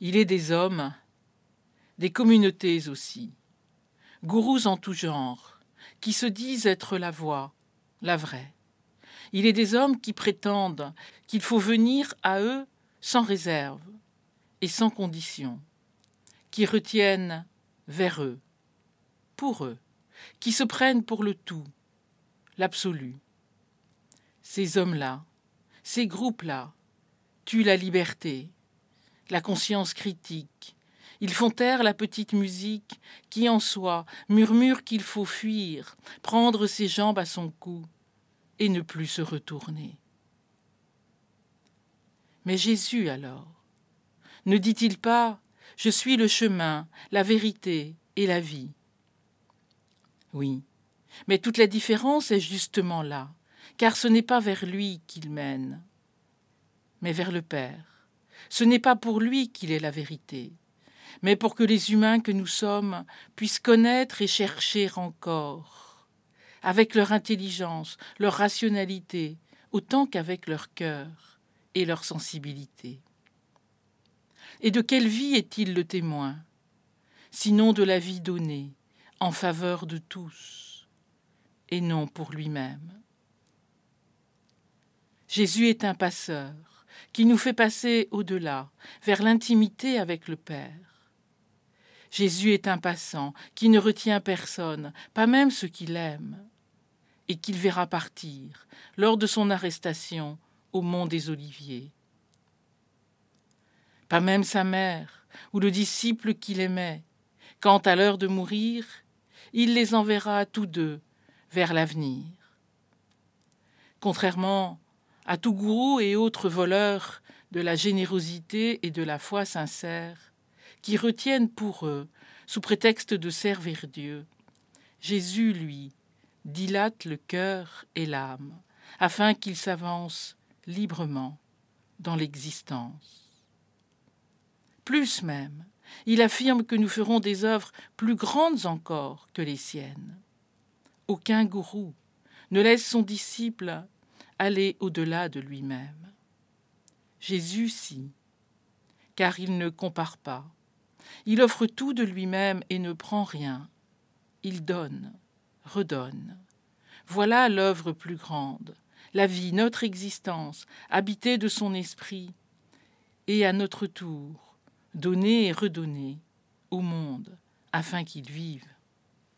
Il est des hommes, des communautés aussi, gourous en tout genre, qui se disent être la voie, la vraie. Il est des hommes qui prétendent qu'il faut venir à eux sans réserve et sans condition, qui retiennent vers eux, pour eux, qui se prennent pour le tout, l'absolu. Ces hommes-là, ces groupes-là, tuent la liberté, la conscience critique. Ils font taire la petite musique qui en soi murmure qu'il faut fuir, prendre ses jambes à son cou et ne plus se retourner. Mais Jésus alors, ne dit-il pas Je suis le chemin, la vérité et la vie Oui, mais toute la différence est justement là, car ce n'est pas vers lui qu'il mène, mais vers le Père. Ce n'est pas pour lui qu'il est la vérité, mais pour que les humains que nous sommes puissent connaître et chercher encore, avec leur intelligence, leur rationalité, autant qu'avec leur cœur et leur sensibilité. Et de quelle vie est-il le témoin, sinon de la vie donnée en faveur de tous, et non pour lui-même? Jésus est un passeur qui nous fait passer au-delà, vers l'intimité avec le Père. Jésus est un passant qui ne retient personne, pas même ceux qu'il aime, et qu'il verra partir lors de son arrestation au mont des Oliviers. Pas même sa mère ou le disciple qu'il aimait, quand à l'heure de mourir, il les enverra tous deux vers l'avenir. Contrairement à tout gourou et autres voleurs de la générosité et de la foi sincère, qui retiennent pour eux, sous prétexte de servir Dieu, Jésus, lui, dilate le cœur et l'âme, afin qu'ils s'avancent librement dans l'existence. Plus même, il affirme que nous ferons des œuvres plus grandes encore que les siennes. Aucun gourou ne laisse son disciple aller au-delà de lui-même. Jésus si, car il ne compare pas. Il offre tout de lui-même et ne prend rien. Il donne, redonne. Voilà l'œuvre plus grande, la vie, notre existence, habitée de son esprit, et à notre tour, donner et redonner au monde afin qu'il vive.